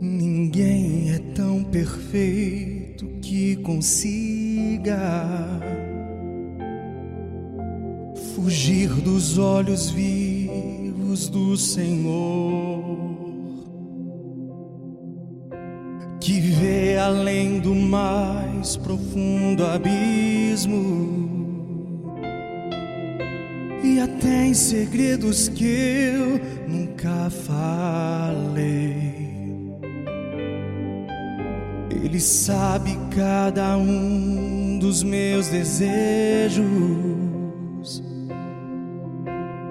Ninguém é tão perfeito que consiga fugir dos olhos vivos do Senhor, que vê além do mais profundo abismo e até em segredos que eu nunca falei. Ele sabe cada um dos meus desejos.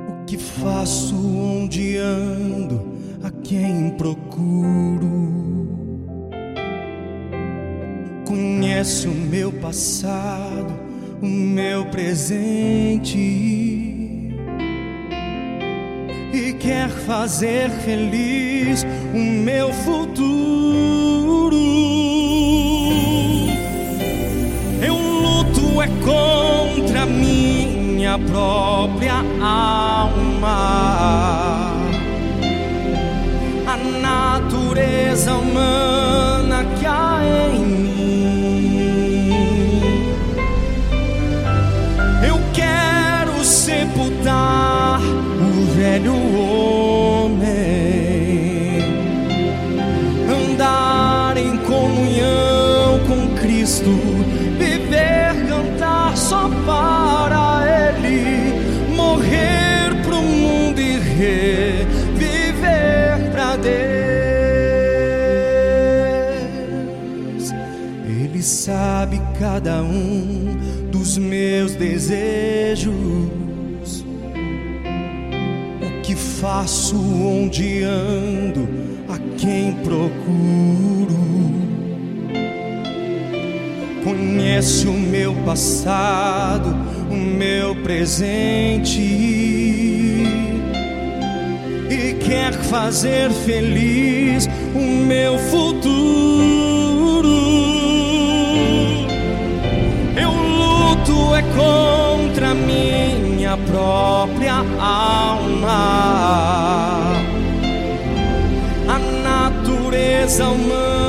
O que faço, onde ando, a quem procuro. Conhece o meu passado, o meu presente. E quer fazer feliz o meu futuro. é contra minha própria alma. A natureza humana comunhão com Cristo só para Ele morrer pro mundo e reviver para Deus. Ele sabe cada um dos meus desejos. O que faço, onde ando, a quem procuro conhece o meu passado, o meu presente e quer fazer feliz o meu futuro. Eu luto é contra minha própria alma, a natureza humana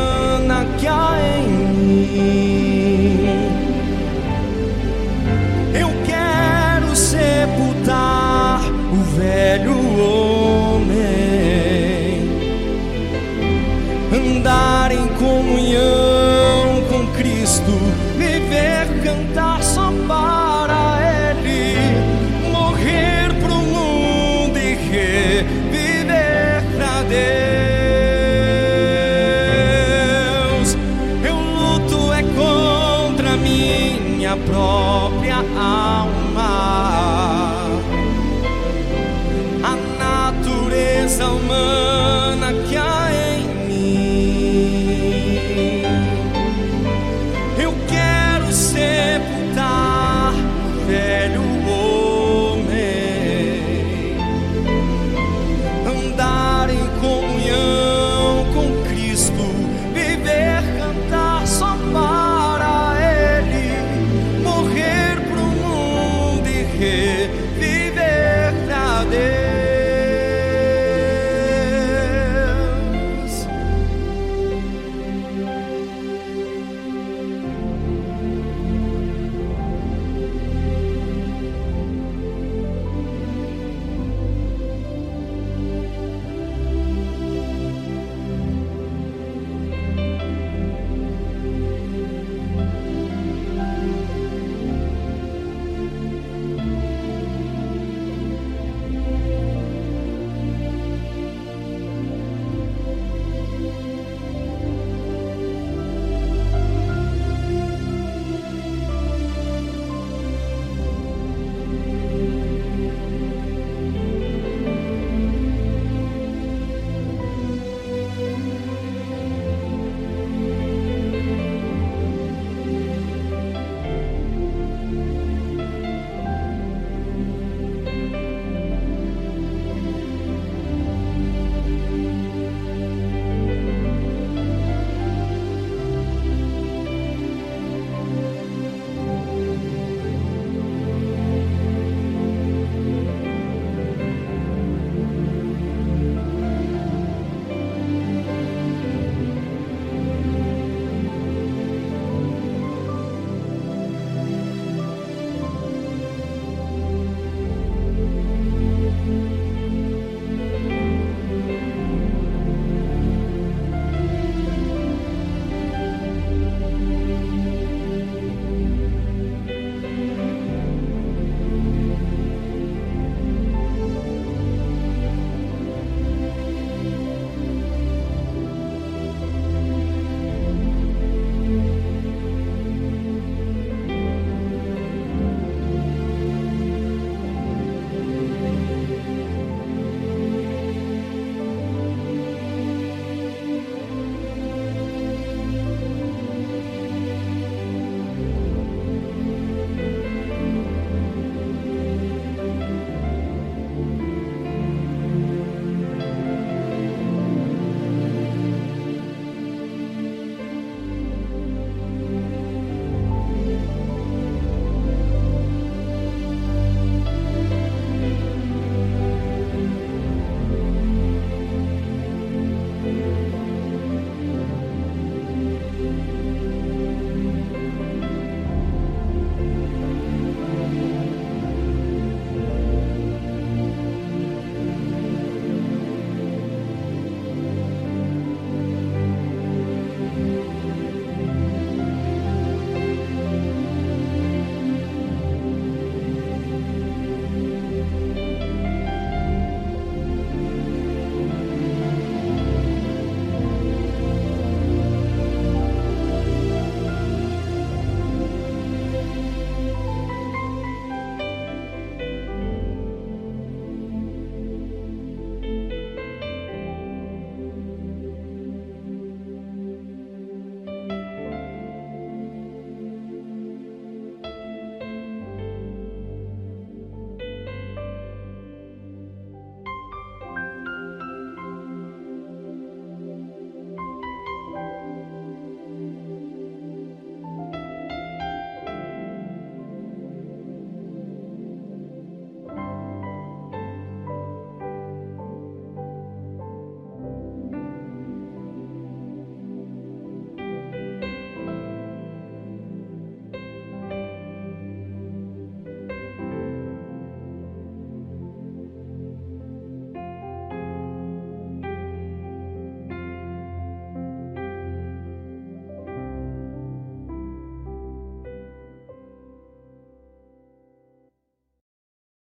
cantar só para Ele, morrer pro mundo e reviver pra Deus. Eu luto é contra minha própria alma. natureza humana que há em mim. Eu quero